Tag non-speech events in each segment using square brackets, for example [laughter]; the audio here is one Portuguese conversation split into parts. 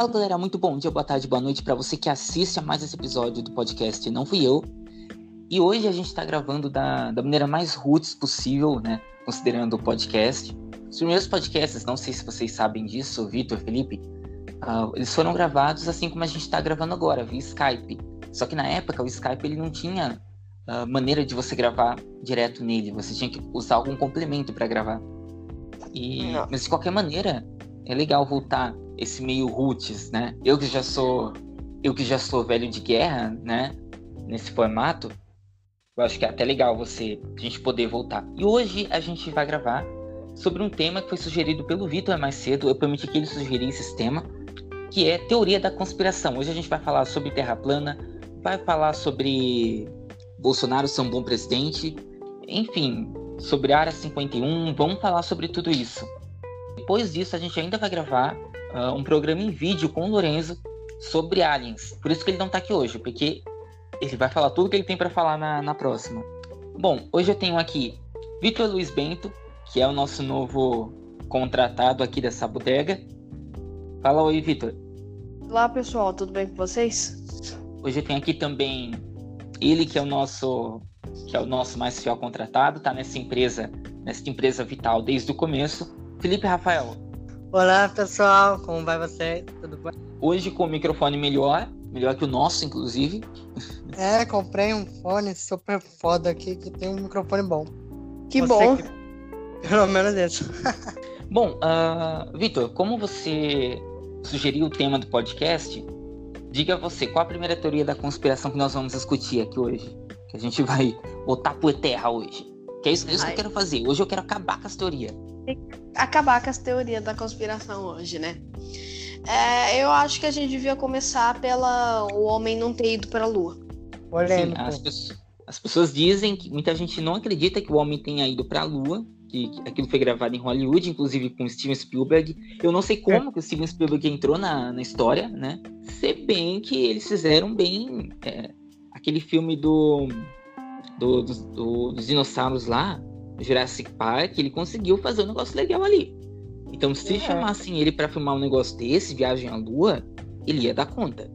Fala galera, muito bom dia, boa tarde, boa noite para você que assiste a mais esse episódio do podcast Não Fui Eu. E hoje a gente está gravando da, da maneira mais roots possível, né? Considerando o podcast. Os primeiros podcasts, não sei se vocês sabem disso, Vitor, Felipe, uh, eles foram gravados assim como a gente está gravando agora, via Skype. Só que na época o Skype ele não tinha uh, maneira de você gravar direto nele, você tinha que usar algum complemento para gravar. E, mas de qualquer maneira, é legal voltar esse meio roots, né? Eu que já sou eu que já sou velho de guerra, né? Nesse formato, eu acho que é até legal você a gente poder voltar. E hoje a gente vai gravar sobre um tema que foi sugerido pelo Vitor mais cedo. Eu permiti que ele sugerisse esse tema, que é teoria da conspiração. Hoje a gente vai falar sobre Terra plana, vai falar sobre Bolsonaro ser um bom presidente, enfim, sobre a Área 51. Vamos falar sobre tudo isso. Depois disso, a gente ainda vai gravar uh, um programa em vídeo com o Lorenzo sobre aliens. Por isso que ele não está aqui hoje, porque ele vai falar tudo que ele tem para falar na, na próxima. Bom, hoje eu tenho aqui Vitor Luiz Bento, que é o nosso novo contratado aqui dessa bodega. Fala oi, Vitor. Olá, pessoal, tudo bem com vocês? Hoje eu tenho aqui também ele que é o nosso que é o nosso mais fiel contratado, tá nessa empresa, nessa empresa vital desde o começo. Felipe Rafael, Olá pessoal, como vai você? Tudo bem? Hoje com o microfone melhor, melhor que o nosso, inclusive. É, comprei um fone super foda aqui que tem um microfone bom. Que você bom. Que... [laughs] Pelo menos isso. [laughs] bom, uh, Vitor, como você sugeriu o tema do podcast, diga você, qual a primeira teoria da conspiração que nós vamos discutir aqui hoje? Que a gente vai botar por terra hoje. Que é isso, é isso que eu quero fazer. Hoje eu quero acabar com as teorias acabar com as teorias da conspiração hoje, né? É, eu acho que a gente devia começar pela o homem não ter ido para a Lua. Sim, as, pessoas, as, pessoas, dizem que muita gente não acredita que o homem tenha ido para a Lua, que, que, aquilo foi gravado em Hollywood, inclusive com Steven Spielberg. Eu não sei como é. que o Steven Spielberg entrou na, na história, né? Se bem que eles fizeram bem é, aquele filme do, do, do, do dos dinossauros lá, Jurassic Park, ele conseguiu fazer um negócio legal ali. Então, se é. chamassem ele para filmar um negócio desse, Viagem à Lua, ele ia dar conta.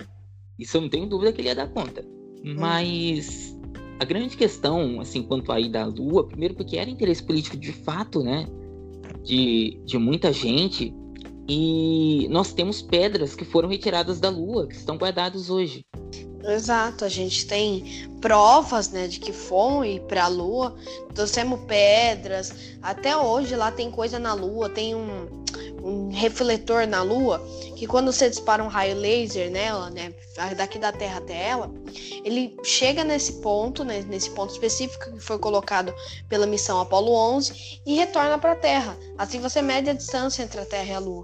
Isso eu não tenho dúvida que ele ia dar conta. Hum. Mas a grande questão, assim, quanto ida à Lua, primeiro porque era interesse político de fato, né? De, de muita gente. E nós temos pedras que foram retiradas da Lua, que estão guardadas hoje. Exato, a gente tem provas, né, de que ir para a Lua, trouxemos pedras, até hoje lá tem coisa na Lua, tem um, um refletor na Lua, que quando você dispara um raio laser nela, né, daqui da Terra até ela, ele chega nesse ponto, né, nesse ponto específico que foi colocado pela missão Apollo 11 e retorna para a Terra. Assim você mede a distância entre a Terra e a Lua.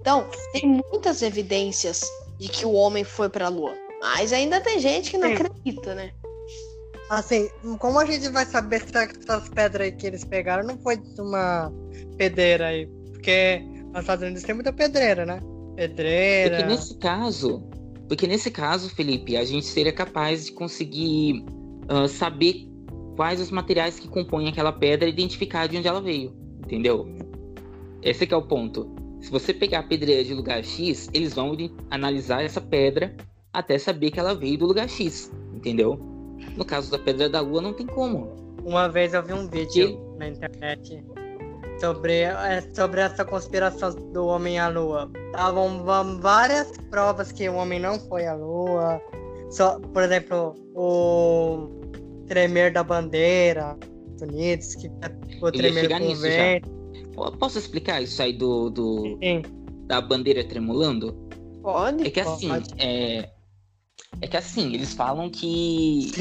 Então, tem muitas evidências de que o homem foi para a Lua. Mas ainda tem gente que não Sim. acredita, né? Assim, como a gente vai saber se essas pedras aí que eles pegaram não foi de uma pedreira aí? Porque nos Estados Unidos tem muita pedreira, né? Pedreira. Porque nesse caso, porque nesse caso, Felipe, a gente seria capaz de conseguir uh, saber quais os materiais que compõem aquela pedra e identificar de onde ela veio, entendeu? Esse é o ponto. Se você pegar a pedreira de lugar X, eles vão analisar essa pedra até saber que ela veio do lugar X, entendeu? No caso da Pedra da Lua, não tem como. Uma vez eu vi um vídeo na internet sobre, é, sobre essa conspiração do homem à Lua. Estavam várias provas que o homem não foi à Lua. Só, por exemplo, o tremer da bandeira dos Unidos, que o tremer do vento. Posso explicar isso aí do, do da bandeira tremulando? Pode. É que assim, é, é que assim, eles falam que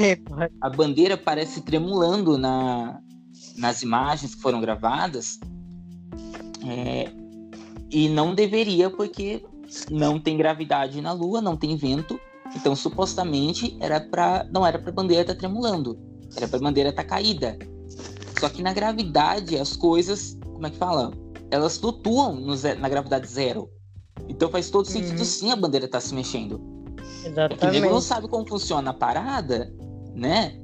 a bandeira parece tremulando na, nas imagens que foram gravadas. É, e não deveria, porque não tem gravidade na Lua, não tem vento. Então, supostamente, era pra, não era para a bandeira estar tá tremulando, era para a bandeira estar tá caída. Só que na gravidade, as coisas, como é que fala? Elas flutuam no, na gravidade zero. Então faz todo sentido uhum. sim a bandeira estar tá se mexendo. Exatamente. Que não sabe como funciona a parada, né?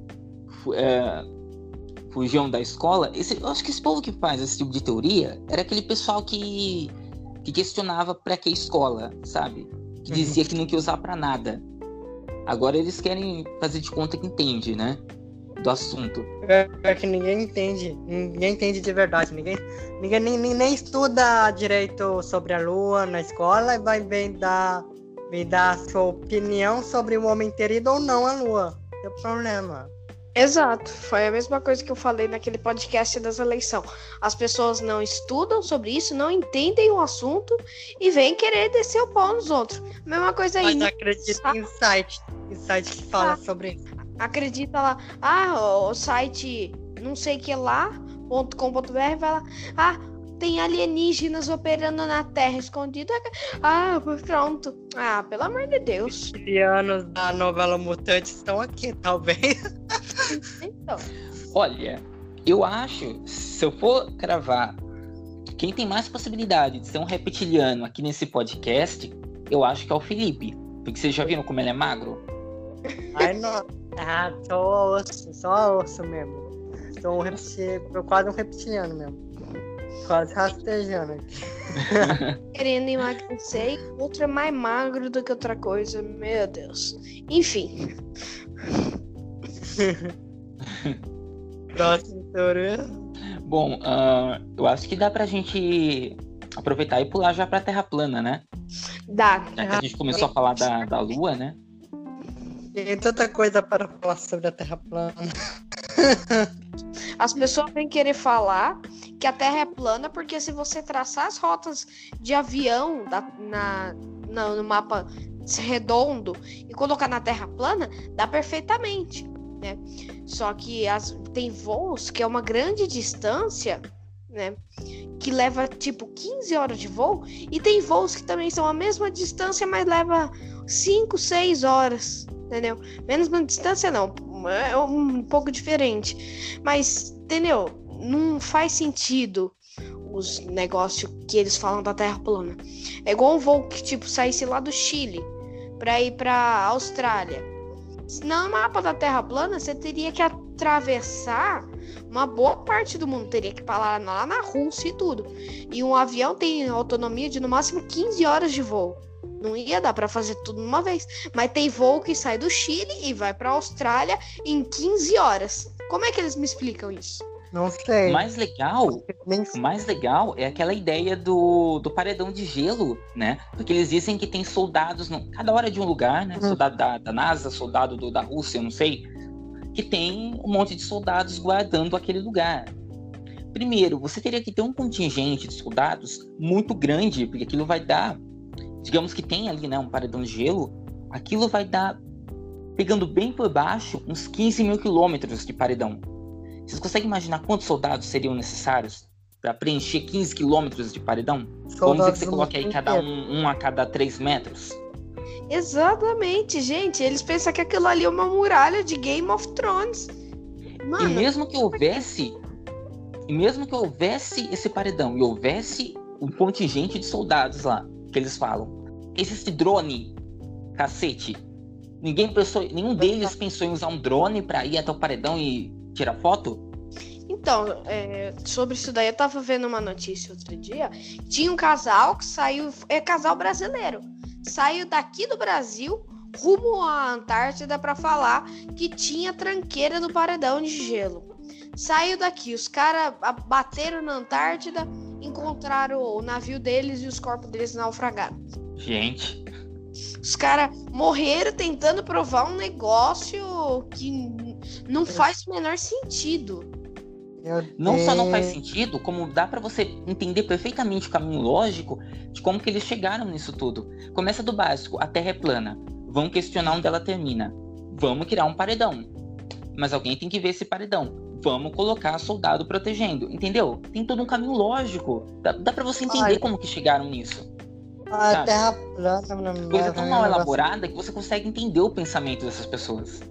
É, fugiam da escola. Esse, eu acho que esse povo que faz esse tipo de teoria era aquele pessoal que, que questionava para que escola, sabe? que dizia que não queria usar para nada. Agora eles querem fazer de conta que entende, né? Do assunto. É, é que ninguém entende. Ninguém entende de verdade. Ninguém, ninguém nem, nem, nem estuda direito sobre a Lua na escola e vai bem dar, me dar a sua opinião sobre o homem ter ido ou não à Lua. É o problema. Exato, foi a mesma coisa que eu falei naquele podcast das eleições. As pessoas não estudam sobre isso, não entendem o assunto e vêm querer descer o pau nos outros. Mesma coisa aí. Mas acredita em site, em site que fala ah, sobre isso. Acredita lá, ah, o site não sei que lá.com.br vai lá, ah, tem alienígenas operando na Terra escondida. Ah, pronto. Ah, pelo amor de Deus. Os anos da novela Mutante estão aqui, talvez. Então. Olha, eu acho, se eu for cravar quem tem mais possibilidade de ser um reptiliano aqui nesse podcast, eu acho que é o Felipe. Porque vocês já viram como ele é magro? Ai, não. Ah, só osso, só osso mesmo. Sou um reptiliano, quase um reptiliano mesmo. Quase rastejando aqui. [laughs] Querendo emagrecer e outro é mais magro do que outra coisa. Meu Deus. Enfim. [laughs] Próximo teoria. Bom, uh, eu acho que dá pra gente aproveitar e pular já pra Terra plana, né? Dá. Já que a gente começou a falar da, da Lua, né? Tem tanta coisa para falar sobre a Terra plana. As pessoas vêm querer falar que a Terra é plana porque se você traçar as rotas de avião da, na, na, no mapa redondo e colocar na Terra plana, dá perfeitamente, né? Só que as, tem voos que é uma grande distância, né? Que leva tipo 15 horas de voo e tem voos que também são a mesma distância, mas leva 5, 6 horas, entendeu? Menos uma distância não, é um pouco diferente. Mas, entendeu? Não faz sentido os negócios que eles falam da Terra plana. É igual um voo que, tipo, saísse lá do Chile para ir pra Austrália. No mapa da Terra plana, você teria que atravessar uma boa parte do mundo. Teria que parar lá na Rússia e tudo. E um avião tem autonomia de no máximo 15 horas de voo. Não ia dar para fazer tudo uma vez. Mas tem voo que sai do Chile e vai para Austrália em 15 horas. Como é que eles me explicam isso? Não sei. O mais legal, o mais legal é aquela ideia do, do paredão de gelo, né? Porque eles dizem que tem soldados, no, cada hora de um lugar, né? Hum. Soldado da, da NASA, soldado do, da Rússia, eu não sei. Que tem um monte de soldados guardando aquele lugar. Primeiro, você teria que ter um contingente de soldados muito grande, porque aquilo vai dar digamos que tem ali né, um paredão de gelo, aquilo vai dar, pegando bem por baixo, uns 15 mil quilômetros de paredão. Vocês conseguem imaginar quantos soldados seriam necessários para preencher 15 quilômetros de paredão? Soldados Vamos dizer que você coloque aí cada um, um a cada 3 metros. Exatamente, gente. Eles pensam que aquilo ali é uma muralha de Game of Thrones. Mano, e mesmo que houvesse. E mesmo que houvesse esse paredão e houvesse um contingente de soldados lá, que eles falam. Esse drone, cacete, ninguém pensou, nenhum deles pensou em usar um drone para ir até o paredão e tirar foto? Então, é, sobre isso daí, eu tava vendo uma notícia outro dia. Tinha um casal que saiu, é casal brasileiro, saiu daqui do Brasil rumo à Antártida para falar que tinha tranqueira no paredão de gelo. Saiu daqui, os caras bateram na Antártida, encontraram o navio deles e os corpos deles naufragaram. Gente. Os caras morreram tentando provar um negócio que não faz o menor sentido. Não só não faz sentido, como dá para você entender perfeitamente o caminho lógico de como que eles chegaram nisso tudo. Começa do básico, a Terra é plana. Vamos questionar onde ela termina. Vamos criar um paredão. Mas alguém tem que ver esse paredão vamos colocar soldado protegendo, entendeu? Tem todo um caminho lógico. Dá, dá para você entender Ai. como que chegaram nisso. A sabe? terra plana. Coisa tão mal elaborada que você consegue entender o pensamento dessas pessoas.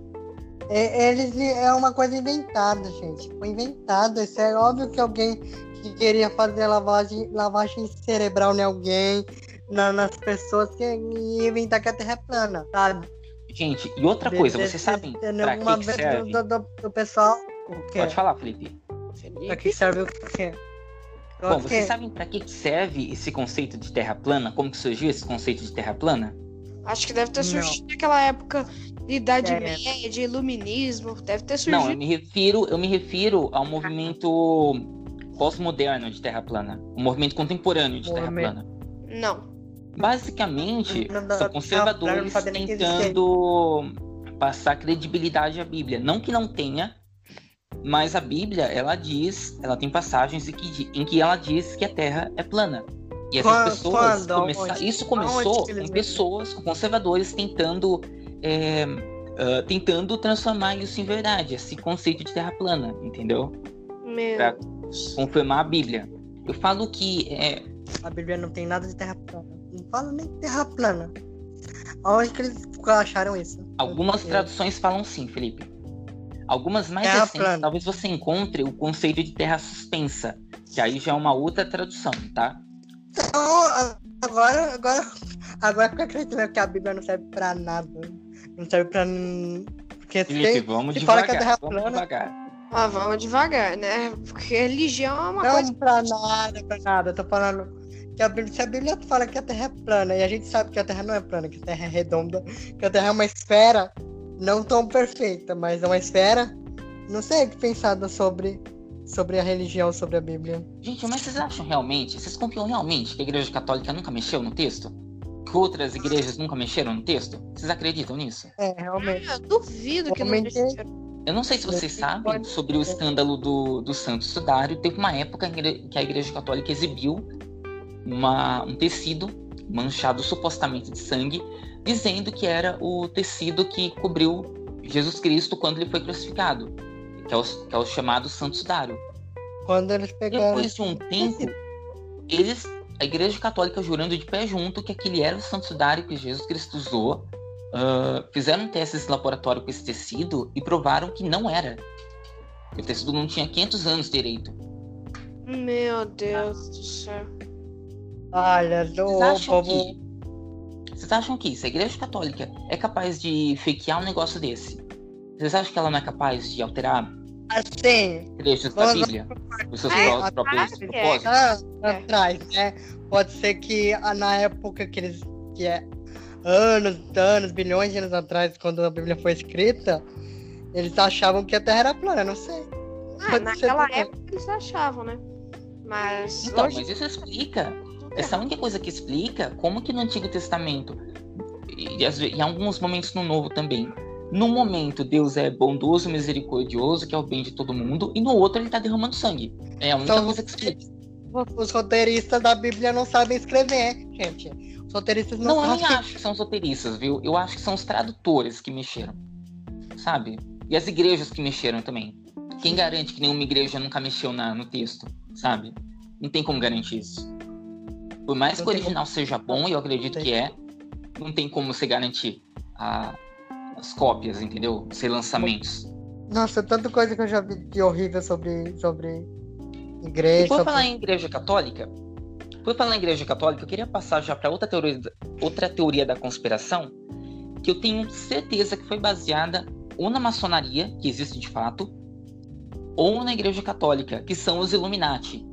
É, eles é uma coisa inventada, gente. Foi inventado. Isso é óbvio que alguém que queria fazer lavagem, lavagem cerebral em alguém, na, nas pessoas que ia inventar que a Terra é plana, sabe? Gente, e outra coisa, vocês sabem pra que, que serve? Do, do, do pessoal Pode falar, Felipe. Pra que serve o quê? Bom, vocês sabem para que serve esse conceito de terra plana? Como que surgiu esse conceito de terra plana? Acho que deve ter Não. surgido naquela época Idade É. Média, de Iluminismo. Deve ter Não, eu surgido. me refiro, eu me refiro ao movimento pós-moderno de Terra plana, o movimento contemporâneo de Terra plana. Não. Basicamente, Não, não, são não, conservadores não tentando passar credibilidade à Bíblia. Não que não tenha, mas a Bíblia, ela diz, ela tem passagens em que, em que ela diz que a Terra é plana. E essas Quando? pessoas Quando? Aonde? Isso começou com pessoas, com conservadores tentando. É, ah, tentando transformar isso em verdade, esse conceito de terra plana, entendeu? Meu. Pra- Confirmar a Bíblia. Eu falo que é, A Bíblia não tem nada de terra plana. Não fala nem de terra plana. Aonde que eles acharam isso? Algumas Eu- traduções falam sim, Felipe. Algumas mais Terra recentes, plana. talvez você encontre o conceito de terra suspensa, que aí já é uma outra tradução, tá? Então, agora, agora, agora fica acreditando que a Bíblia não serve pra nada. Não serve pra. Porque Felipe, se, vamos se fala que a devagar, Terra vamos plana- devagar. Ah, vamos devagar, né? Porque religião é uma não coisa. pra nada, pra nada. Eu tô falando que a Bíblia, se a Bíblia fala que a Terra é plana e a gente sabe que a Terra não é plana, que a Terra é redonda, que a Terra é uma esfera, não tão perfeita, mas é uma esfera. Não sei o que pensar sobre, sobre a religião, sobre a Bíblia. Gente, mas vocês acham realmente, vocês confiam realmente que a Igreja Católica nunca mexeu no texto? Que outras igrejas nunca mexeram no texto? Vocês acreditam nisso? É, realmente. Eu duvido que não mexeram. Eu não sei se vocês sabem sobre o escândalo do, do Santo Sudário. Teve uma época em que que a Igreja Católica exibiu uma- um tecido manchado supostamente de sangue, dizendo que era o tecido que cobriu Jesus Cristo quando ele foi crucificado, que é o, que é o chamado Santo Sudário. Quando eles pegaram. Depois de um tempo, eles, a Igreja Católica jurando de pé junto que aquele era o Santo Sudário que Jesus Cristo usou, ah, fizeram testes em laboratório com esse tecido e provaram que não era. Que o tecido não tinha 500 anos direito. Meu Deus do céu. Olha, Vocês do acham povo. que vocês acham que se a Igreja Católica é capaz de fakear um negócio desse, vocês acham que ela não é capaz de alterar Assim, trechos da Vamos- Bíblia os seus É, próprios claro que é. propósitos? ah, É. atrás, né? Pode ser que ah, na época que eles. que é anos, anos, bilhões de anos atrás, quando a Bíblia foi escrita, eles achavam que a Terra era plana, não sei. Ah, Pode naquela época eles achavam, né? Mas Então, hoje mas isso explica é Essa é a única coisa que explica como que no Antigo Testamento, e, às ve- em alguns momentos no Novo também, num momento Deus é bondoso, misericordioso, que é o bem de todo mundo, e no outro ele tá derramando sangue. É a única Então, coisa que explica. Os roteiristas da Bíblia não sabem escrever, gente. Os roteiristas não, Não, eu nem sabem. acho que são os roteiristas, viu? Eu acho que são os tradutores que mexeram. Sabe? E as igrejas que mexeram também. Quem garante que nenhuma igreja nunca mexeu na- no texto, sabe? Não tem como garantir isso. Por mais Não que o original seja bom, e eu acredito que é, não tem como você garantir a- as cópias, entendeu? Os relançamentos. Nossa, tanta coisa que eu já vi de horrível sobre, sobre E igreja. por sobre- falar em igreja católica, por falar em igreja católica, eu queria passar já para outra teoria, outra teoria da conspiração, que eu tenho certeza que foi baseada ou na maçonaria, que existe de fato, ou na igreja católica, que são os Illuminati.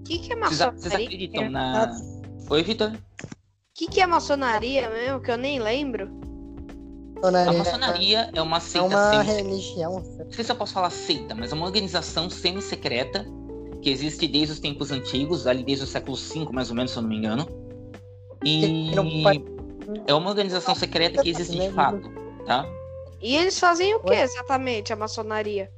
O que, que é Vocês, vocês maçonaria? acreditam na. Oi, Vitor? O que, que é maçonaria mesmo? Que eu nem lembro. A maçonaria. maçonaria é uma É seita uma semi religião. Não sei se eu posso falar seita, mas é uma organização semi-secreta que existe desde os tempos antigos, ali desde o século V, mais ou menos, se eu não me engano. E é uma organização secreta que existe de fato, tá? E eles fazem o que exatamente, a maçonaria?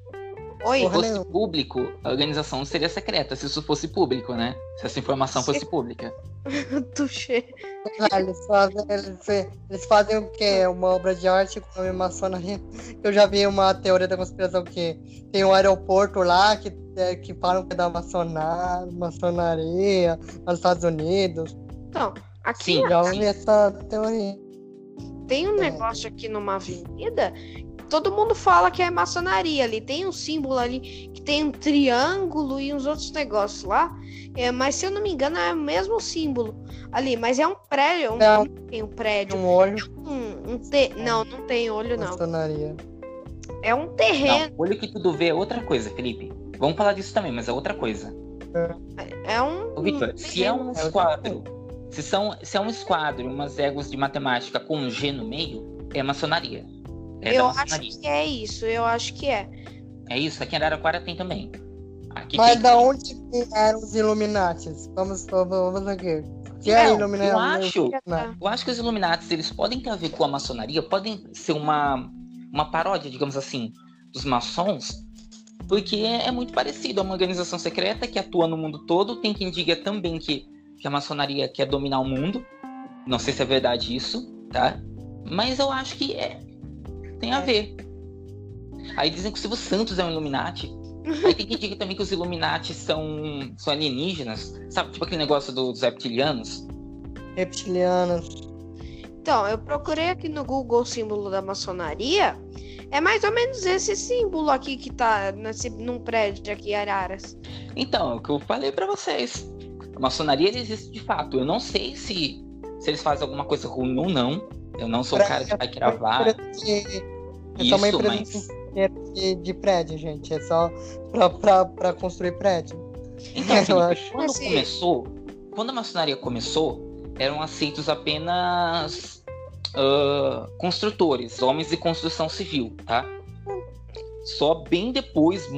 Oi? Se fosse público, a organização seria secreta, se isso fosse público, né? Se essa informação fosse pública. [laughs] Tuxê. Eles, fazem, eles, eles fazem o quê? Uma obra de arte com a maçonaria. Eu já vi uma teoria da conspiração que tem um aeroporto lá que, é, que falam que é da maçonar, maçonaria nos Estados Unidos. Então, aqui Sim. Já ouvi essa teoria. tem um É. negócio aqui numa avenida. Todo mundo fala que é maçonaria ali. Tem um símbolo ali que tem um triângulo e uns outros negócios lá. É, mas se eu não me engano, é o mesmo símbolo ali. Mas é um prédio. Um, Não. tem um prédio. Um olho, Um, um te... Não, não tem olho, não. maçonaria. É um Não, terreno. olho que tudo vê é outra coisa, Felipe. Vamos falar disso também, mas é outra coisa. É um. Ô, Vitor, se é um É esquadro, Se, são, se é um esquadro e umas éguas de matemática com um G no meio, é maçonaria. É eu acho que é isso, eu acho que é. É isso, aqui em Araraquara tem também. Aqui Mas da onde eram os Illuminatis? Vamos, vamos aqui. Que é, Illuminati? Eu acho, eu acho que os Illuminatis eles podem ter a ver com a maçonaria, podem ser uma, uma paródia, digamos assim, dos maçons, porque é muito parecido. É uma organização secreta que atua no mundo todo. Tem quem diga também que, que a maçonaria quer dominar o mundo. Não sei se é verdade isso, tá? Mas eu acho que é. Tem a ver. Aí dizem que o Silvio Santos é um Illuminati. Aí tem quem diga também que os Illuminati são, são alienígenas. Sabe, tipo aquele negócio dos reptilianos? Reptilianos. Então, eu procurei aqui no Google o símbolo da maçonaria. É mais ou menos esse símbolo aqui que tá nesse, num prédio aqui em Araras. Então, é o que eu falei para vocês. A maçonaria existe de fato. Eu não sei se, se eles fazem alguma coisa ruim ou não. Eu não sou o cara que vai gravar. É só uma empresa mas... de, de, prédio, gente. É só pra, pra, pra construir prédio. Então, [laughs] Felipe, acho. quando assim... começou, quando a maçonaria começou, eram aceitos apenas uh, construtores, homens de construção civil, tá? Só bem depois,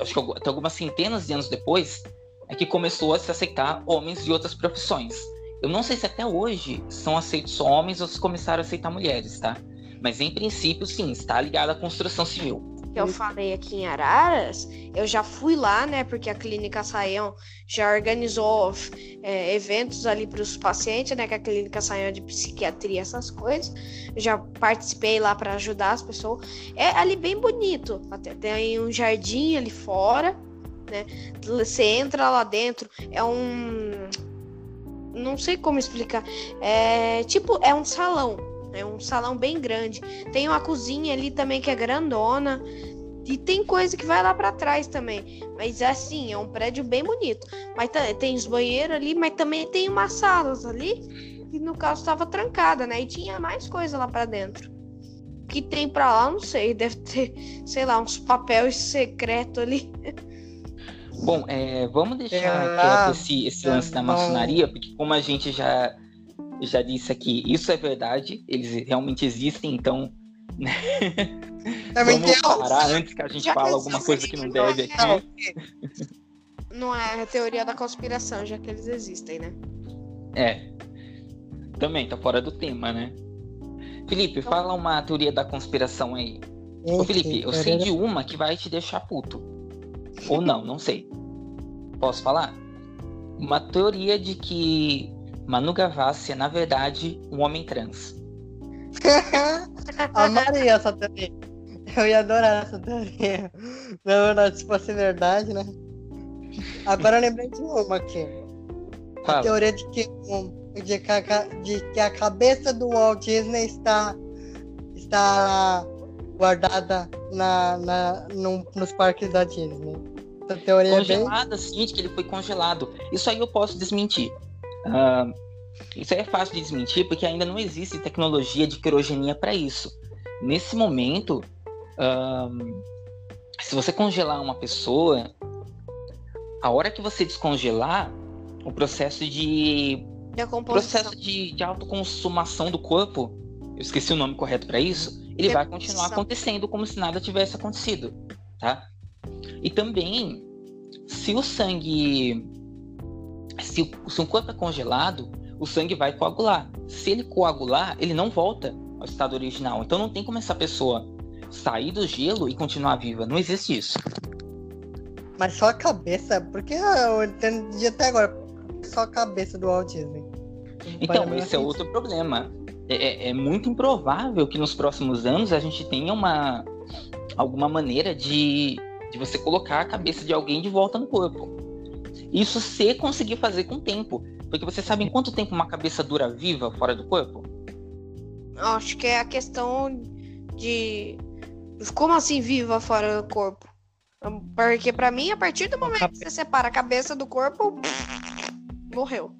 acho que até algumas centenas de anos depois, é que começou a se aceitar homens de outras profissões. Eu não sei se até hoje são aceitos só homens ou se começaram a aceitar mulheres, tá? Mas em princípio, sim, está ligado à construção civil. Eu falei aqui em Araras, eu já fui lá, né? Porque a Clínica Saião já organizou é, eventos ali para os pacientes, né? Que a Clínica Saião é de psiquiatria, essas coisas. Eu já participei lá para ajudar as pessoas. É ali bem bonito. Até tem um jardim ali fora, né? Você entra lá dentro, é um. Não sei como explicar. É tipo, é um salão é um salão bem grande. Tem uma cozinha ali também que é grandona. E tem coisa que vai lá para trás também. Mas assim, é um prédio bem bonito. Mas tem os banheiros ali, mas também tem umas salas ali. E no caso estava trancada, né? E tinha mais coisa lá para dentro. O que tem para lá, não sei. Deve ter, sei lá, uns papéis secretos ali. [laughs] Bom, é, vamos deixar é, esse, esse lance da maçonaria, porque como a gente já já disse aqui, isso é verdade, eles realmente existem, então. Né? [laughs] Vamos tem parar antes que a gente fale alguma coisa que não deve aqui. Não é a teoria da conspiração, já que eles existem, né? É. Também, tá fora do tema, né? Felipe, então... fala uma teoria da conspiração aí. Ô, Felipe, eu sei de uma que vai te deixar puto. Ou não, não sei. Posso falar? Uma teoria de que Manu Gavassi é, na verdade, um homem trans. [laughs] Amaria essa teoria. Eu ia adorar essa teoria. Na verdade, se fosse verdade, né? Agora eu lembrei de uma aqui. Fala. A teoria de que, de, que a, de que a cabeça do Walt Disney está, está guardada na, na, no, nos parques da Disney. Essa teoria Congelada, é bem... sim, de que ele foi congelado. Isso aí eu posso desmentir. Uh, isso é fácil de desmentir porque ainda não existe tecnologia de criogenia para isso. Nesse momento, uh, se você congelar uma pessoa, a hora que você descongelar, o processo de processo de, de autoconsumação do corpo, eu esqueci o nome correto para isso, ele vai continuar acontecendo como se nada tivesse acontecido, tá? E também, se o sangue se, se um corpo é congelado, o sangue vai coagular. Se ele coagular, ele não volta ao estado original. Então não tem como essa pessoa sair do gelo e continuar viva. Não existe isso. Mas só a cabeça, porque eu entendi até agora, só a cabeça do autismo. Então, esse é outro problema. É, é, é, muito improvável que nos próximos anos a gente tenha uma alguma maneira de, de você colocar a cabeça de alguém de volta no corpo. Isso se conseguir fazer com o tempo. Porque você sabe em quanto tempo uma cabeça dura viva fora do corpo? Acho que é a questão de. Como assim viva fora do corpo? Porque para mim, a partir do momento que você separa a cabeça do corpo, morreu.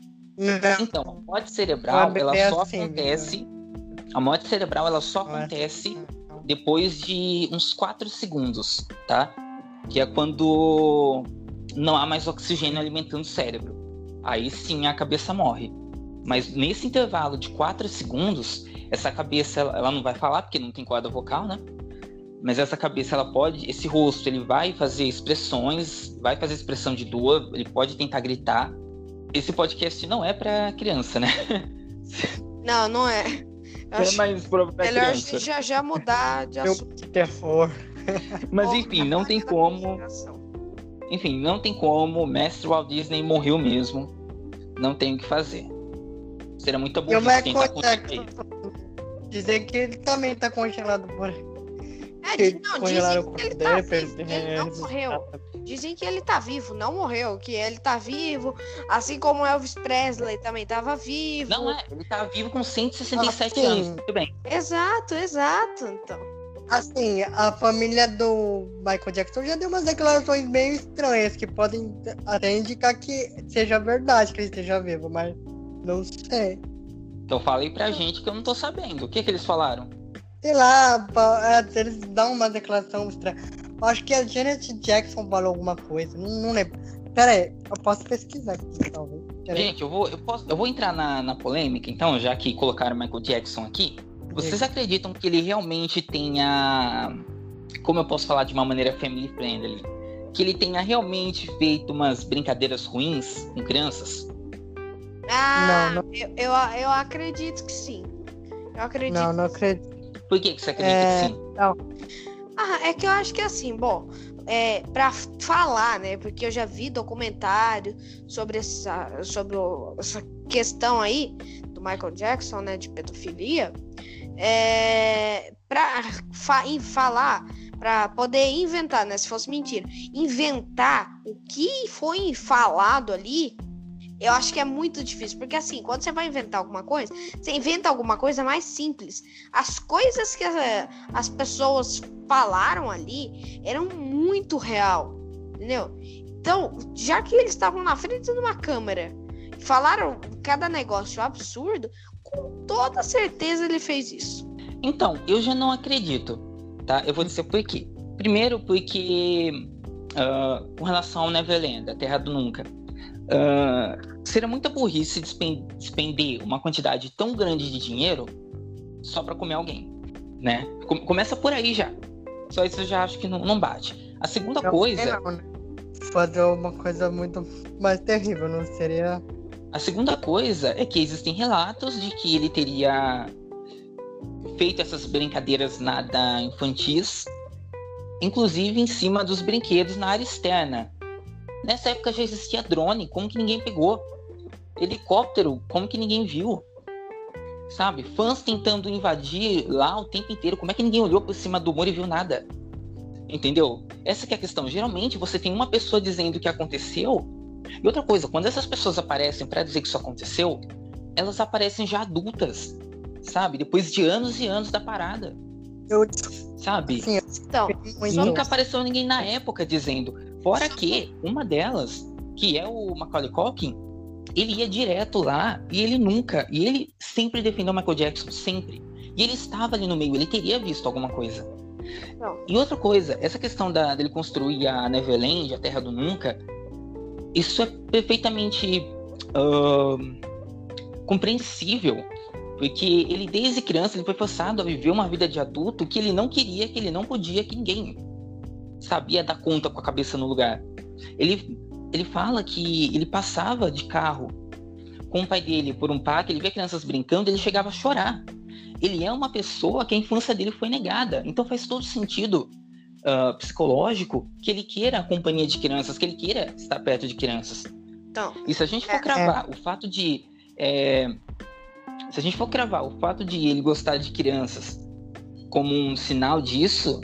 Então, a morte cerebral, ela só assim, acontece. A morte cerebral, ela só acontece depois de uns 4 segundos, tá? Que é quando não há mais oxigênio alimentando o cérebro. Aí sim a cabeça morre. Mas nesse intervalo de 4 segundos, essa cabeça ela não vai falar porque não tem corda vocal, né? Mas essa cabeça ela pode, esse rosto, ele vai fazer expressões, vai fazer expressão de dor, ele pode tentar gritar. Esse podcast não é para criança, né? Não, não é. é mais pra melhor criança. já já mudar de Eu- assunto. Terror. Mas enfim, não tem como. Enfim, não tem como. O mestre Walt Disney morreu mesmo. Não tem o que fazer. Seria muita E o burrice tentar conseguir. Dizer que ele também tá congelado por É, não, dizem que ele tá vivo, ele não morreu. Dizem que ele tá vivo, não morreu, que ele tá vivo, assim como Elvis Presley também tava vivo. Não é, ele tá vivo com 167 Ah, sim. anos. Tudo bem. Exato, exato, então. Assim, a família do Michael Jackson já deu umas declarações meio estranhas que podem até indicar que seja verdade que ele esteja vivo, mas não sei. Então falei pra gente que eu não tô sabendo. O que que eles falaram? Sei lá, é, eles dão uma declaração estranha. Eu Acho que a Janet Jackson falou alguma coisa, não, não lembro. Pera aí, eu posso pesquisar aqui, talvez. Gente, eu vou, eu posso, eu vou entrar na, na polêmica, então, já que colocaram Michael Jackson aqui. Vocês acreditam que ele realmente tenha. Como eu posso falar de uma maneira family friendly? Que ele tenha realmente feito umas brincadeiras ruins com crianças? Ah, Não, Eu, eu, eu acredito que sim. Eu acredito. Não, não acredito. Por que, que você acredita É, que sim? Ah, é que eu acho que assim, bom, é, para falar, né? Porque eu já vi documentário sobre essa, sobre o- essa questão aí do Michael Jackson, né? De pedofilia. É, para fa falar, para poder inventar, né? Se fosse mentira, inventar o que foi falado ali. Eu acho que é muito difícil, porque assim, quando você vai inventar alguma coisa, você inventa alguma coisa mais simples. As coisas que eh, as pessoas falaram ali eram muito real, entendeu? Então, já que eles estavam na frente de uma câmera falaram cada negócio absurdo, com toda certeza ele fez isso. Então, eu já não acredito, tá? Eu vou dizer por quê. Primeiro, porque ah, com relação ao Neverland, a Terra do Nunca, ah, seria muita burrice despen- despender uma quantidade tão grande de dinheiro só pra comer alguém, né? Com- começa por aí já. Só isso eu já acho que não, não bate. A segunda Não, coisa, não, né? Fazer uma coisa muito mais terrível, não seria. a segunda coisa é que existem relatos de que ele teria feito essas brincadeiras nada infantis, inclusive em cima dos brinquedos na área externa. Nessa época já existia drone, como que ninguém pegou? Helicóptero, como que ninguém viu? Sabe? Fãs tentando invadir lá o tempo inteiro, como é que ninguém olhou por cima do muro e viu nada? Entendeu? Essa que é a questão. Geralmente você tem uma pessoa dizendo o que aconteceu, e outra coisa, quando essas pessoas aparecem para dizer que isso aconteceu, elas aparecem já adultas, sabe? Depois de anos e anos da parada, Eu sabe? Sim, Então, muito. Nunca apareceu ninguém na época dizendo. Fora que uma delas, que é o Macaulay Culkin, ele ia direto lá e ele nunca, e ele sempre defendeu o Michael Jackson, sempre. E ele estava ali no meio, ele teria visto alguma coisa. Não. E outra coisa, essa questão da, dele construir a Neverland, a Terra do Nunca, isso é perfeitamente ahn, compreensível. Porque ele, desde criança, ele foi forçado a viver uma vida de adulto que ele não queria, que ele não podia, que ninguém sabia dar conta com a cabeça no lugar. Ele, ele fala que ele passava de carro com o pai dele por um parque, ele via crianças brincando, ele chegava a chorar. Ele é uma pessoa que a infância dele foi negada. Então faz todo sentido ah, psicológico que ele queira a companhia de crianças, que ele queira estar perto de crianças. então, E se a gente for É, cravar o fato de. é, se a gente for cravar o fato de ele gostar de crianças como um sinal disso,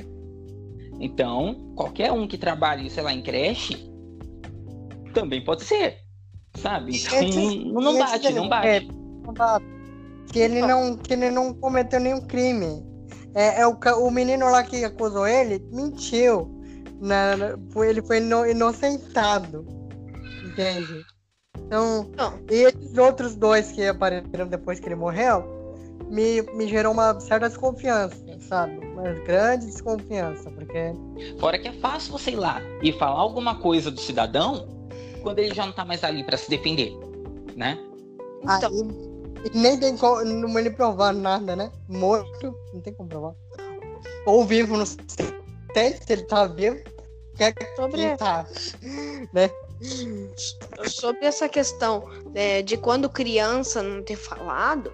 então qualquer um que trabalhe, sei lá, em creche também pode ser. Sabe? Então Esse- não, não bate, não bate. é, não bate. Que ele não, que ele não cometeu nenhum crime. É, é o, o menino lá que acusou ele mentiu. Na, ele foi ino- inocentado. Entende? Então, Não. e esses outros dois que apareceram depois que ele morreu, me, me gerou uma certa desconfiança, sabe? Uma grande desconfiança, porque Fora que é fácil você ir lá e falar alguma coisa do cidadão quando ele já não tá mais ali para se defender, né? Então. Aí, nem tem como ele provar nada, né? Morto, não tem como provar. Ou vivo, não sei se ele tá vivo. Quer que Sobre... tá, né? Sobre essa questão né, de quando criança não ter falado,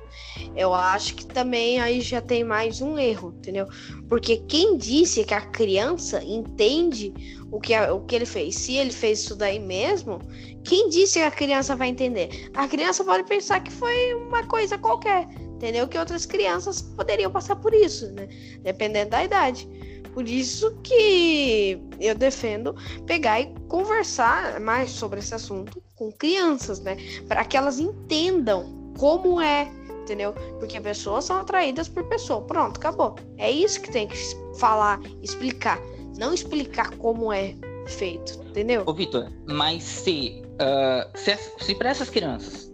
eu acho que também aí já tem mais um erro, entendeu? Porque quem disse que a criança entende o que, o que ele fez? Se ele fez isso daí mesmo, quem disse que a criança vai entender? A criança pode pensar que foi uma coisa qualquer, entendeu? Que outras crianças poderiam passar por isso, né? Dependendo da idade. Por isso que eu defendo pegar e conversar mais sobre esse assunto com crianças, né? Para que elas entendam como é, entendeu? Porque pessoas são atraídas por pessoa. Pronto, acabou. É isso que tem que falar, explicar. Não explicar como é feito, entendeu? Ô, Vitor, mas se, uh, se, se para essas crianças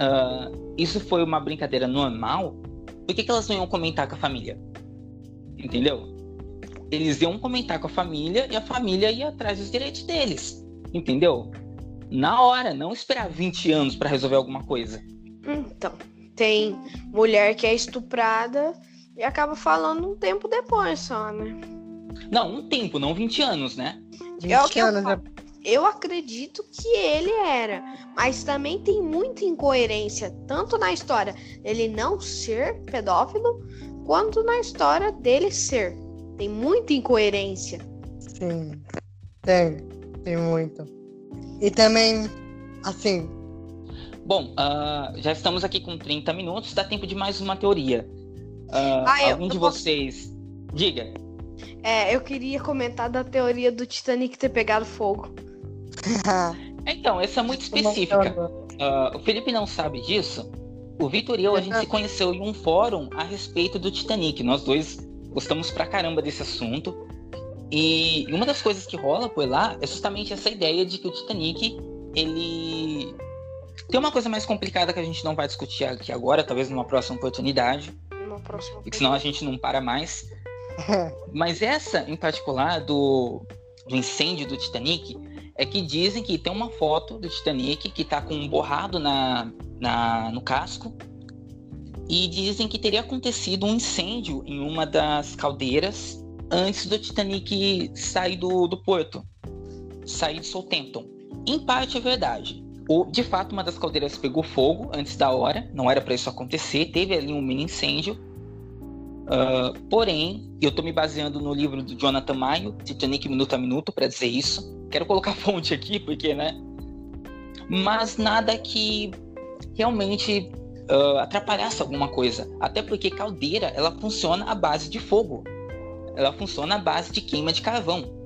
uh, isso foi uma brincadeira normal, por que, que elas não iam comentar com a família? Entendeu? Eles iam comentar com a família e a família ia atrás dos direitos deles. Entendeu? Na hora, não esperar 20 anos para resolver alguma coisa. Então, tem mulher que é estuprada e acaba falando um tempo depois só, né? Não, um tempo, não 20 anos, né? 20 é o que anos, eu, né? eu acredito que ele era, mas também tem muita incoerência, tanto na história dele não ser pedófilo, quanto na história dele ser. Tem muita incoerência. Sim, tem, tem muito. E também, assim. Bom, uh, já estamos aqui com 30 minutos, dá tempo de mais uma teoria. Uh, ah, algum eu, de posso... vocês. Diga. É, eu queria comentar da teoria do Titanic ter pegado fogo. [laughs] então, essa é muito específica. Uh, o Felipe não sabe disso. O Vitor e eu, a gente se conheceu em um fórum a respeito do Titanic. Nós dois gostamos pra caramba desse assunto. E uma das coisas que rola por lá é justamente essa ideia de que o Titanic, ele tem uma coisa mais complicada que a gente não vai discutir aqui agora, talvez numa próxima oportunidade. Uma próxima porque senão a gente não para mais. [laughs] Mas essa, em particular, do, do incêndio do Titanic, é que dizem que tem uma foto do Titanic que tá com um borrado na, na, no casco e dizem que teria acontecido um incêndio em uma das caldeiras antes do Titanic sair do, do porto, sair de Southampton. Em parte é verdade. O, de fato, uma das caldeiras pegou fogo antes da hora, não era para isso acontecer, teve ali um mini incêndio. Uh, porém, eu estou me baseando no livro do Jonathan Maio, Titanic Minuto a Minuto, para dizer isso. Quero colocar [laughs] fonte aqui, porque, né? Mas nada que realmente uh, atrapalhasse alguma coisa. Até porque caldeira ela funciona à base de fogo. Ela funciona à base de queima de carvão.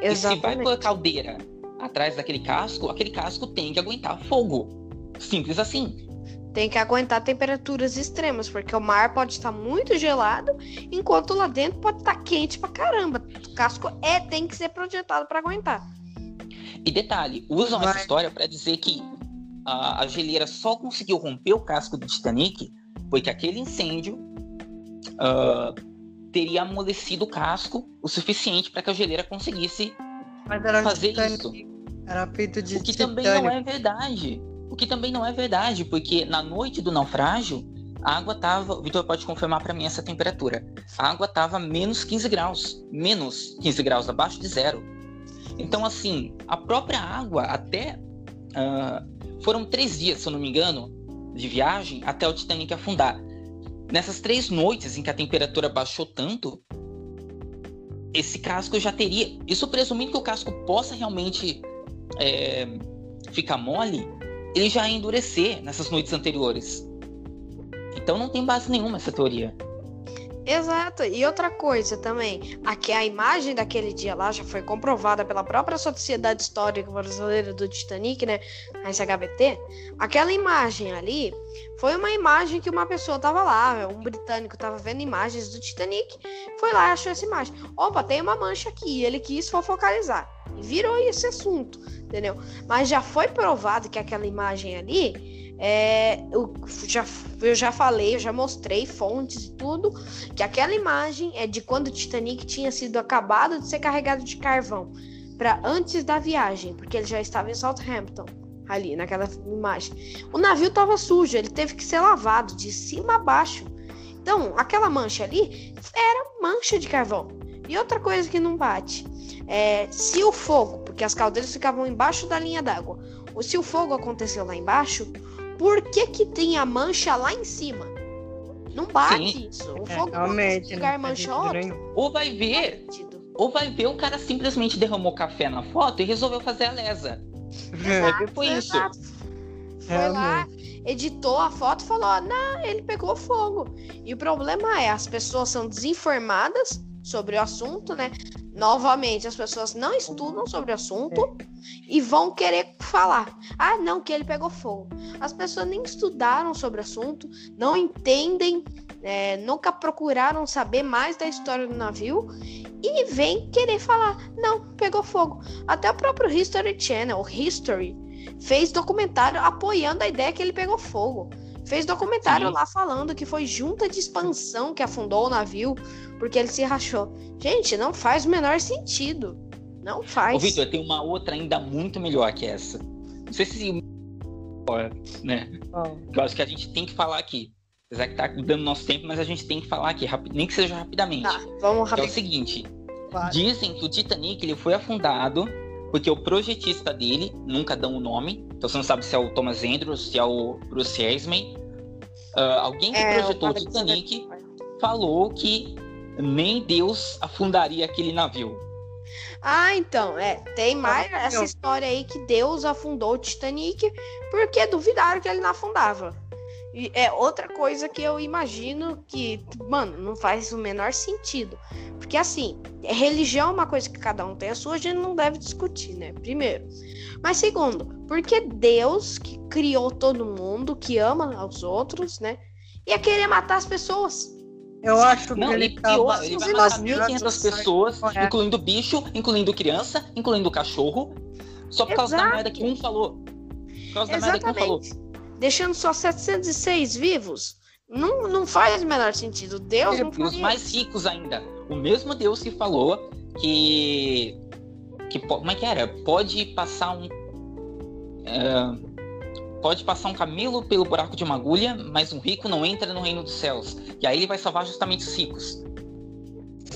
Exatamente. E se vai por caldeira atrás daquele casco, aquele casco tem que aguentar fogo. Simples assim. Tem que aguentar temperaturas extremas, porque o mar pode estar muito gelado, enquanto lá dentro pode estar quente pra caramba. O casco é tem que ser projetado para aguentar. E detalhe, usam Vai. essa história para dizer que a, a geleira só conseguiu romper o casco do Titanic porque aquele incêndio uh, teria amolecido o casco o suficiente para que a geleira conseguisse fazer Titanic. isso. Era feito de O que também não é verdade. O que também não é verdade, porque na noite do naufrágio, a água tava. O Vitor pode confirmar para mim essa temperatura. A água tava menos 15 graus. Menos 15 graus, abaixo de zero. Então, assim, a própria água, até uh, foram três dias, se eu não me engano, de viagem até o Titanic afundar. Nessas três noites em que a temperatura baixou tanto, esse casco já teria. Isso presumindo que o casco possa realmente é, ficar mole, ele já ia endurecer nessas noites anteriores. Então não tem base nenhuma essa teoria. Exato. E outra coisa também, aqui a imagem daquele dia lá já foi comprovada pela própria Sociedade Histórica Brasileira do Titanic, né, a SHBT. Aquela imagem ali foi uma imagem que uma pessoa tava lá, um britânico tava vendo imagens do Titanic, foi lá e achou essa imagem. Opa, tem uma mancha aqui, ele quis focalizar. E virou esse assunto, entendeu? Mas já foi provado que aquela imagem ali é, eu, já, eu já falei, eu já mostrei fontes e tudo, que aquela imagem é de quando o Titanic tinha sido acabado de ser carregado de carvão para antes da viagem, porque ele já estava em Southampton ali naquela imagem. O navio estava sujo, ele teve que ser lavado de cima a baixo. Então, aquela mancha ali era mancha de carvão. E outra coisa que não bate é se o fogo, porque as caldeiras ficavam embaixo da linha d'água, ou se o fogo aconteceu lá embaixo, por que que tem a mancha lá em cima? Não bate Sim. isso. O É, fogo realmente, não lugar nenhum. Ou vai ver, ou vai ver o cara simplesmente derramou café na foto e resolveu fazer a lesa. Vai ver foi isso. Exato. Foi lá, editou a foto e falou: "Ah, não, ele pegou fogo. E o problema é, as pessoas são desinformadas sobre o assunto, né? Novamente, as pessoas não estudam sobre o assunto e vão querer falar: ah, não, que ele pegou fogo. As pessoas nem estudaram sobre o assunto, não entendem, é, nunca procuraram saber mais da história do navio e vem querer falar: não, pegou fogo. Até o próprio History Channel, o History, fez documentário apoiando a ideia que ele pegou fogo. Fez documentário Sim. lá falando que foi junta de expansão que afundou o navio porque ele se rachou. Gente, não faz o menor sentido. Não faz. Ô, Vitor, tem uma outra ainda muito melhor que essa. Não sei se. Né? Que eu acho que a gente tem que falar aqui. Apesar que tá dando nosso tempo, mas a gente tem que falar aqui, nem que seja rapidamente. Tá, vamos Que é o seguinte: vai. dizem que o Titanic ele foi afundado porque o projetista dele, nunca dão o nome, então você não sabe se é o Thomas Andrews, se é o Bruce Esmay. Ah, alguém que É, projetou o Titanic falou que nem Deus afundaria aquele navio. Ah, então, é, tem mais Ah, essa história aí que Deus afundou o Titanic porque duvidaram que ele não afundava. E é outra coisa que eu imagino que, mano, não faz o menor sentido. Porque assim, religião é uma coisa que cada um tem a sua, a gente não deve discutir, né? Primeiro. Mas segundo, porque Deus que criou todo mundo, que ama aos outros, né? Ia querer matar as pessoas. Eu acho que Não, ele ele, tá pior, ele vai os matar imaginantes 1.500 pessoas, correto. incluindo bicho, incluindo criança, incluindo cachorro, só por causa da Exato. merda que um falou. Por causa da merda que um falou. Exatamente. Deixando só 706 vivos, não, não faz o menor sentido. Deus não E os mais ricos ainda. O mesmo Deus que falou que. que como é que era? Pode passar um. é, pode passar um camelo pelo buraco de uma agulha, mas um rico não entra no reino dos céus. E aí ele vai salvar justamente os ricos.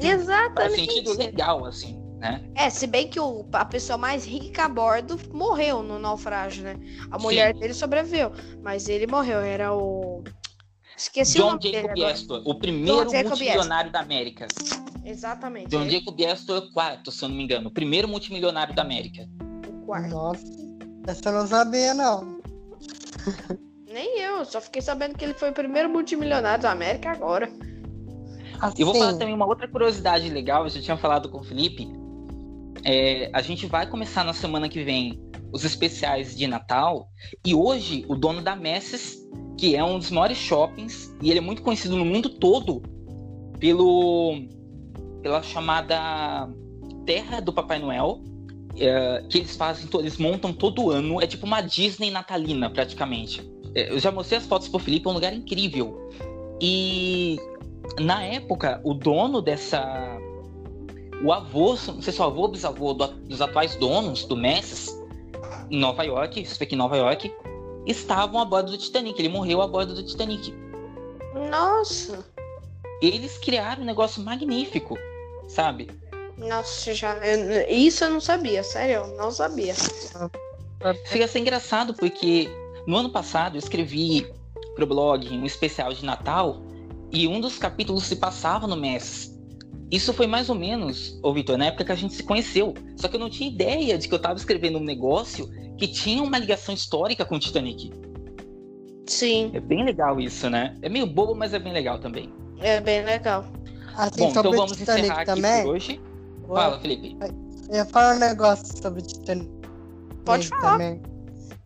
Faz Exatamente. sentido legal, assim, né? É, se bem que o, a pessoa mais rica a bordo morreu no naufrágio, né? A mulher dele sobreviveu, mas ele morreu. Era o. Esqueci o John nome dele Jacob agora. Astor, o primeiro multimilionário da América. Exatamente. John ele- Jacob Astor é o quarto, se eu não me engano. O primeiro multimilionário da América. o quarto. Nossa, essa eu não sabia, não. [laughs] Nem eu, só fiquei sabendo que ele foi o primeiro multimilionário da América agora. Assim, Eu vou falar também uma outra curiosidade legal, eu já tinha falado com o Felipe. É, a gente vai começar na semana que vem os especiais de Natal. E hoje, o dono da Messes, que é um dos maiores shoppings, e ele é muito conhecido no mundo todo pelo pela chamada Terra do Papai Noel, é, que eles fazem, eles montam todo ano. É tipo uma Disney natalina, praticamente. É, eu já mostrei as fotos pro Felipe, é um lugar incrível. E na época, o dono dessa. O avô, não sei se é o avô ou bisavô do- dos atuais donos do Messi, em Nova York, isso foi aqui em Nova York, estavam a bordo do Titanic. Ele morreu a bordo do Titanic. Nossa. Eles criaram um negócio magnífico, sabe? Nossa, já. eu- isso eu não sabia, sério, eu não sabia. Chega a ser engraçado porque no ano passado eu escrevi pro blog um especial de Natal e um dos capítulos se passava no Messi. Isso foi mais ou menos, ô Vitor, na época que a gente se conheceu. Só que eu não tinha ideia de que eu tava escrevendo um negócio que tinha uma ligação histórica com o Titanic. Sim, É bem legal isso, né? É meio bobo, mas é bem legal também. é bem legal. Assim, Bom, então vamos encerrar Titanic aqui também. por hoje. Fala, Felipe. Eu ia falar um negócio sobre o Titanic. Pode falar. Também.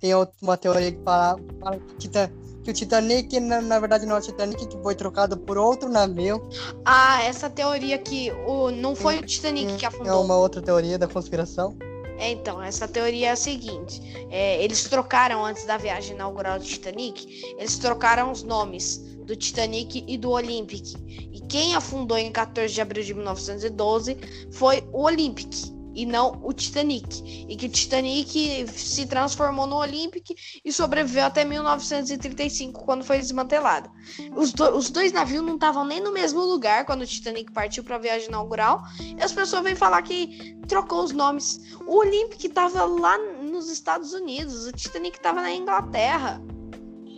Tem uma teoria que fala, fala que, que o Titanic, na, na verdade, não é o Titanic, que foi trocado por outro navio. Ah, essa teoria que o, não foi o Titanic que É afundou. uma outra teoria da conspiração. Então, essa teoria é a seguinte: é, eles trocaram antes da viagem inaugural do Titanic, eles trocaram os nomes do Titanic e do Olympic. E quem afundou em 14 de abril de 1912 foi o Olympic. E não o Titanic. E que o Titanic se transformou no Olympic e sobreviveu até 1935, quando foi desmantelado. Os, do, os dois navios não estavam nem no mesmo lugar quando o Titanic partiu para a viagem inaugural. E as pessoas vêm falar que trocou os nomes. O Olympic estava lá nos Estados Unidos, o Titanic estava na Inglaterra.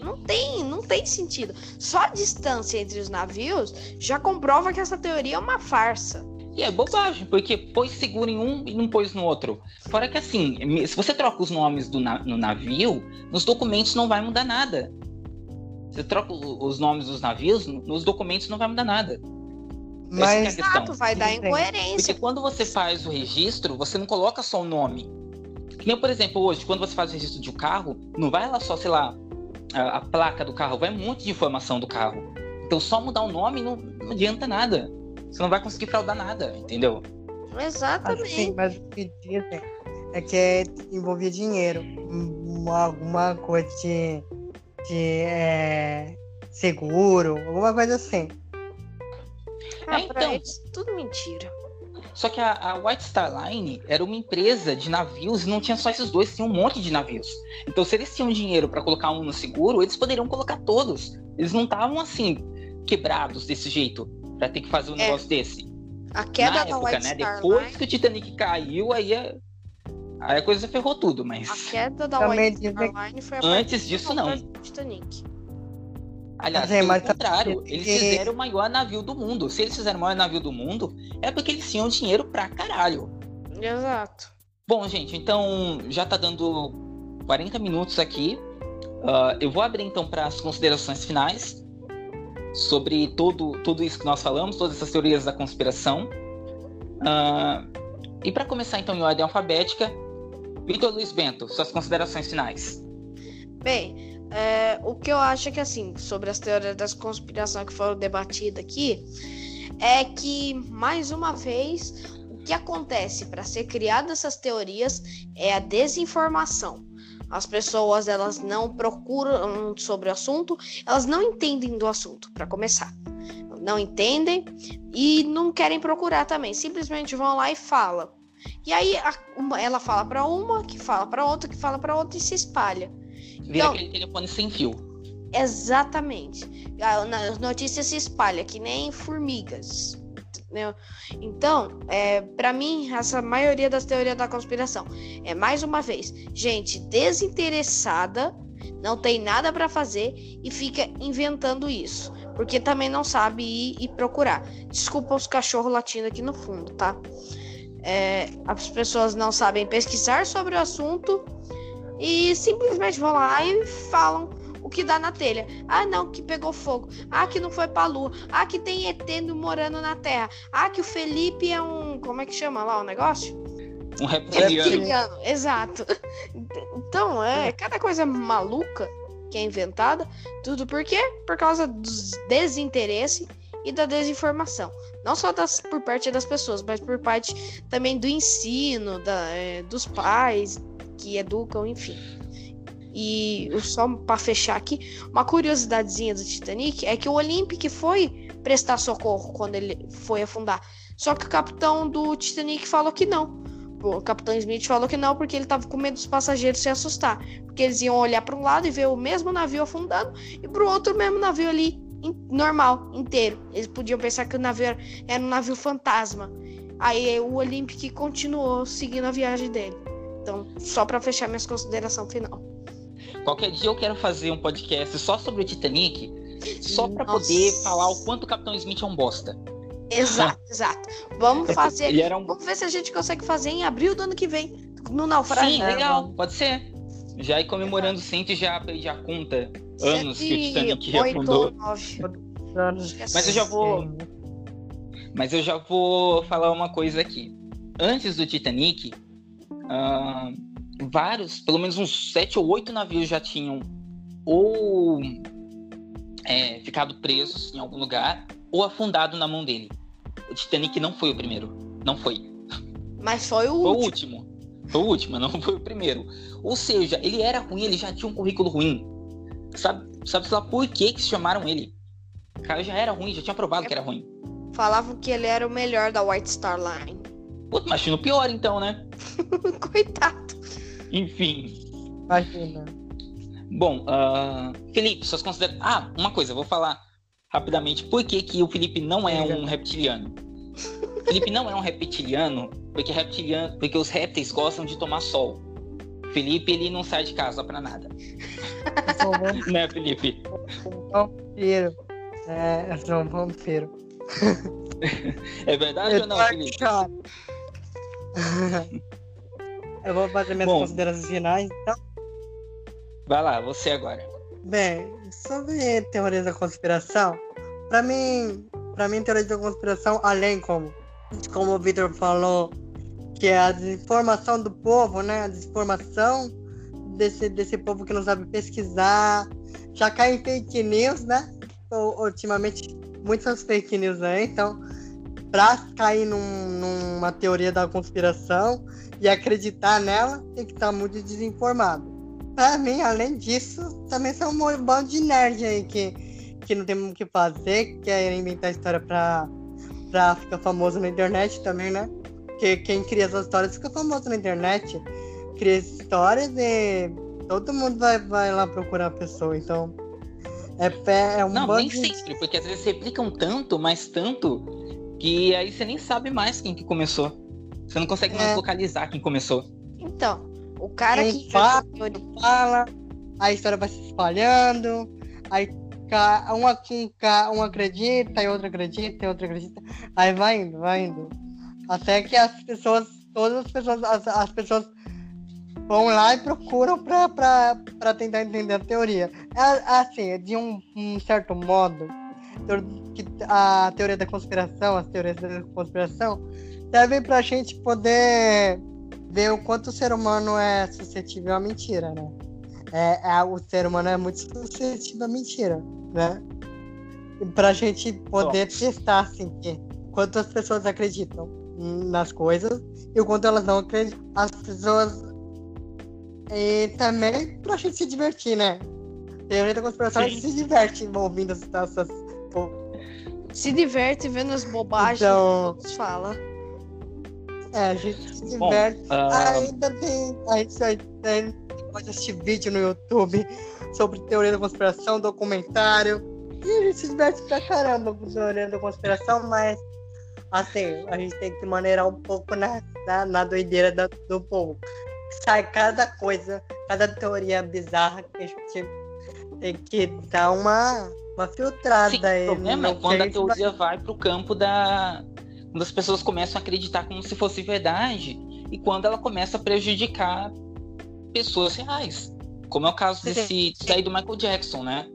Não tem, não tem sentido. Só a distância entre os navios já comprova que essa teoria é uma farsa. E é bobagem, porque pôs seguro em um e não pôs no outro. Fora que assim, se você troca os nomes do na no navio, nos documentos não vai mudar nada. Você troca os nomes dos navios, nos documentos não vai mudar nada. Mas, é exato, vai dar incoerência. Porque quando você faz o registro, você não coloca só o nome. Que nem, por exemplo, hoje, quando você faz o registro de um carro, não vai lá só, sei lá, a, a placa do carro, vai um monte de informação do carro. Então só mudar o nome não, não adianta nada. Você não vai conseguir fraudar nada, entendeu? Exatamente. Assim, mas o que dizem é que envolvia dinheiro. Alguma coisa de, de é, seguro, alguma coisa assim. Ah, é, então, eles, tudo mentira. Só que a, a, White Star Line era uma empresa de navios e não tinha só esses dois, tinha um monte de navios. Então, se eles tinham dinheiro para colocar um no seguro, eles poderiam colocar todos. Eles não estavam assim, quebrados desse jeito para ter que fazer um é. negócio desse. A queda Na da época, White né? Star Depois Line... que o Titanic caiu, aí a, aí a coisa ferrou tudo, mas. A queda da White Star Line foi a Antes disso, não. Titanic. Aliás, mas, é, mas pelo contrário, eles fizeram o maior navio do mundo. Se eles fizeram o maior navio do mundo, é porque eles tinham dinheiro pra caralho. Exato. Bom, gente, então já tá dando 40 minutos aqui. Uh, eu vou abrir então para as considerações finais sobre todo, tudo isso que nós falamos, todas essas teorias da conspiração. Uh, e para começar, então, em ordem alfabética, Vitor Luiz Bento, suas considerações finais. Bem, é, o que eu acho é que, assim, sobre as teorias da conspiração que foram debatidas aqui, é que, mais uma vez, o que acontece para ser criadas essas teorias é a desinformação. As pessoas elas não procuram sobre o assunto, elas não entendem do assunto, para começar. Não entendem e não querem procurar também. Simplesmente vão lá e falam. E aí a, uma, ela fala para uma, que fala para outra, que fala para outra e se espalha. Vira então, aquele telefone sem fio. Exatamente. A notícia se espalha que nem formigas. Né? Então, é, para mim, essa maioria das teorias da conspiração é mais uma vez gente desinteressada, não tem nada para fazer e fica inventando isso, porque também não sabe ir e procurar. Desculpa os cachorros latindo aqui no fundo, tá? É, as pessoas não sabem pesquisar sobre o assunto e simplesmente vão lá e falam que dá na telha. Ah, não, que pegou fogo. Ah, que não foi pra lua. Ah, que tem ET morando na Terra. Ah, que o Felipe é um. Como é que chama lá o negócio? Um reptiliano. reptiliano. Exato. Então, é cada coisa maluca que é inventada. Tudo por quê? Por causa do desinteresse e da desinformação. Não só das, por parte das pessoas, mas por parte também do ensino, da, é, dos pais que educam, enfim. E só para fechar aqui, uma curiosidadezinha do Titanic é que o Olympic foi prestar socorro quando ele foi afundar. Só que o capitão do Titanic falou que não. O capitão Smith falou que não porque ele estava com medo dos passageiros se assustar, porque eles iam olhar para um lado e ver o mesmo navio afundando e para o outro mesmo navio ali normal, inteiro. Eles podiam pensar que o navio era um navio fantasma. Aí o Olympic continuou seguindo a viagem dele. Então, só para fechar minha consideração final. Qualquer dia eu quero fazer um podcast só sobre o Titanic, só para poder falar o quanto o Capitão Smith é um bosta. Exato, [laughs] exato. Vamos fazer. Um... Vamos ver se a gente consegue fazer em abril do ano que vem, no naufrágio. Sim, legal, pode ser. Já ir comemorando sempre já perdi a conta anos que o Titanic afundou. Mas eu já vou. Mas eu já vou falar uma coisa aqui. Antes do Titanic, uh, vários, pelo menos uns sete ou oito navios já tinham ou é, ficado presos em algum lugar ou afundado na mão dele. O Titanic não foi o primeiro. Não foi. Mas foi o foi último. o último. Foi o último, não foi o primeiro. Ou seja, ele era ruim, ele já tinha um currículo ruim. Sabe, sabe lá por que, que chamaram ele? O cara já era ruim, já tinha provado é, que era ruim. Falavam que ele era o melhor da White Star Line. Pô, imagina o pior então, né? [laughs] Coitado. Enfim. Imagina. Bom, uh, Felipe, suas considerações. Ah, uma coisa, eu vou falar rapidamente por que, que o Felipe não é um reptiliano. Felipe não é um reptiliano porque, reptiliano porque os répteis gostam de tomar sol. Felipe, ele não sai de casa pra nada. Eu um né, Felipe? vampiro. É, eu sou um vampiro. É verdade ou não, Felipe? chato. [laughs] Eu vou fazer minhas Bom. considerações finais. Então, Vai lá, você agora. bem, sobre teorias da conspiração, pra mim, pra mim, teoria da conspiração, além como, como o Victor falou, que é a desinformação do povo, né? A desinformação desse, desse povo que não sabe pesquisar, já cai em fake news, né? Ultimamente, muitas fake news aí, então, pra cair num- numa teoria da conspiração e acreditar nela, tem que estar muito desinformado. Pra mim, além disso, também são um bando de nerd aí que, que não tem o que fazer, quer inventar história pra, pra ficar famoso na internet também, né? Que quem cria essas histórias fica famoso na internet. Cria essas histórias e todo mundo vai, vai lá procurar a pessoa. Então, é, pé- é um Não, bando nem de... sempre, porque às vezes replicam tanto, mas tanto, que aí você nem sabe mais quem que começou. Você não consegue mais É. localizar quem começou. Então, o cara Quem que fala- fala, a história vai se espalhando, aí ca- um, acredita, e outro acredita, e outro acredita, aí vai indo, vai indo. Até que as pessoas, todas as pessoas, as, as pessoas vão lá e procuram pra tentar entender a teoria. É, assim, de um, um certo modo, a teoria da conspiração, as teorias da conspiração, servem pra gente poder ver o quanto o ser humano é suscetível à mentira, né? É, é- o ser humano é muito suscetível à mentira, né? E pra gente poder testar, assim, que quanto as pessoas acreditam nas coisas e o quanto elas não acreditam. As pessoas. E também pra gente se divertir, né? Teoria da conspiração a gente se diverte ouvindo essas. essas... se diverte vendo as bobagens Então- que falam. É, a gente se Bom, diverte. ah, Ainda tem. A gente ainda pode assistir vídeo no YouTube sobre teoria da conspiração, documentário. E a gente se diverte pra caramba com teoria da conspiração, mas assim, a gente tem que maneirar um pouco na, na, na doideira da- do povo. Sai cada coisa, cada teoria bizarra que a gente tem que dar uma, uma filtrada Sim, aí. o problema é no que quando a gente vai- teoria vai pro campo da. Quando as pessoas começam a acreditar como se fosse verdade e quando ela começa a prejudicar pessoas reais. Como é o caso desse aí do Michael Jackson, né?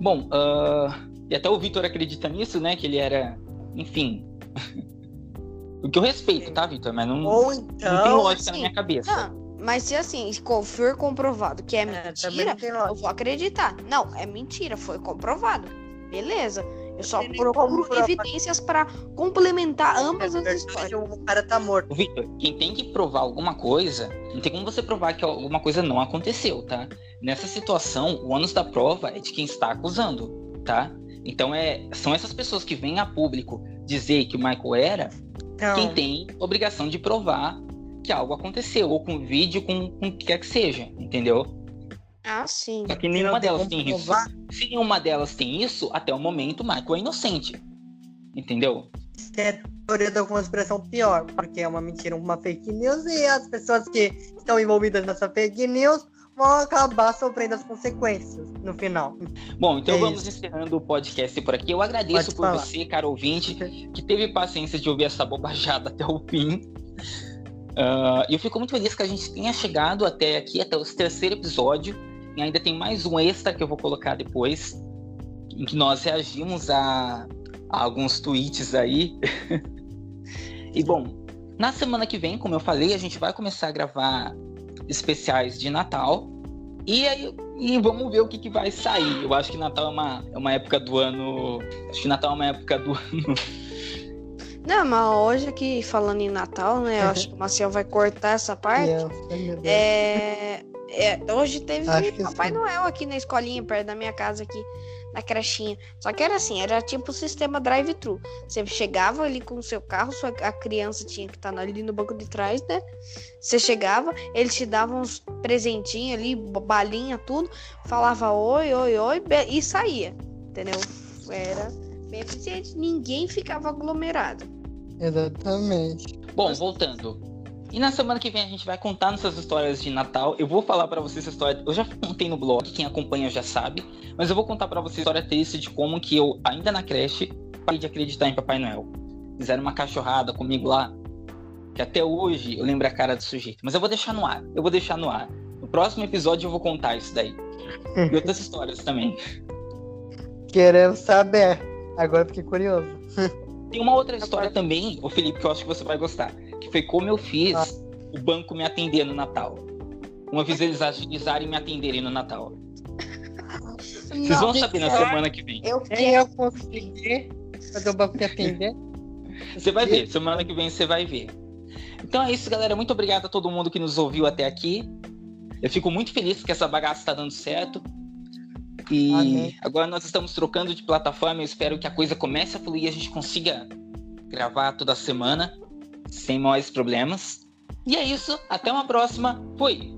Bom, ah, e até o Vitor acredita nisso, né? Que ele era. Enfim. [laughs] o que eu respeito, tá, Vitor? Mas não, Ou não tem então. lógica na assim, minha cabeça. Não, mas se assim, for comprovado que é É, mentira, não eu vou acreditar. Não, é mentira, foi comprovado. Beleza. Eu só procuro evidências para complementar ambas Na as histórias. O cara tá morto. Victor, quem tem que provar alguma coisa, não tem como você provar que alguma coisa não aconteceu, tá? Nessa situação, o ônus da prova é de quem está acusando, tá? Então é, são essas pessoas que vêm a público dizer que o Michael era Então, quem tem obrigação de provar que algo aconteceu, ou com vídeo, com, com o que quer que seja, entendeu? Ah, sim. Só que nenhuma delas tem isso. provar. Se nenhuma delas tem isso, até o momento o Michael é inocente. Entendeu? é a teoria da conspiração pior, porque é uma mentira, uma fake news, e as pessoas que estão envolvidas nessa fake news vão acabar sofrendo as consequências no final. Bom, então É vamos isso. encerrando o podcast por aqui. Eu agradeço Pode por falar. você, cara ouvinte, que teve paciência de ouvir essa bobajada até o fim. E eu fico muito feliz que a gente tenha chegado até aqui, até o terceiro episódio. E ainda tem mais um extra que eu vou colocar depois, em que nós reagimos a, a alguns tweets aí. [laughs] e bom, na semana que vem, como eu falei, a gente vai começar a gravar especiais de Natal. E aí, e vamos ver o que, que vai sair. Eu acho que Natal é uma, é uma época do ano. Acho que Natal é uma época do [laughs] ano. Não, mas hoje aqui falando em Natal, né? Eu acho que o Maciel vai cortar essa parte. É, é, hoje teve Papai sim. Noel aqui na escolinha, perto da minha casa aqui, na crechinha. Só que era assim, era tipo o sistema drive-thru. Você chegava ali com o seu carro, sua, a criança tinha que estar tá ali no banco de trás, né? Você chegava, eles te davam uns presentinhos ali, balinha, tudo, falava oi, oi, oi, e saía, entendeu? Era bem eficiente, ninguém ficava aglomerado. Exatamente. Bom, voltando. E na semana que vem a gente vai contar nossas histórias de Natal. Eu vou falar para vocês essa história. Eu já contei no blog, quem acompanha já sabe. Mas eu vou contar para vocês a história triste de como que eu, ainda na creche, parei de acreditar em Papai Noel. Fizeram uma cachorrada comigo lá. Que até hoje eu lembro a cara do sujeito. Mas eu vou deixar no ar. Eu vou deixar no ar. No próximo episódio eu vou contar isso daí. E outras histórias também. [laughs] Querendo saber. Agora fiquei curioso. [laughs] Tem uma outra história também, o Felipe, que eu acho que você vai gostar que foi como eu fiz ah. o banco me atender no Natal. Uma vez eles [laughs] agilizarem me atenderem no Natal. Vocês vão saber na semana que vem. Eu quero eu conseguir fazer o banco me atender. [laughs] Você vai ver, semana que vem você vai ver. Então é isso, galera. Muito obrigado a todo mundo que nos ouviu até aqui. Eu fico muito feliz que essa bagaça está dando certo. E Amém. agora nós estamos trocando de plataforma. Eu espero que a coisa comece a fluir e a gente consiga gravar toda semana sem mais problemas. E é isso, até uma próxima. Fui!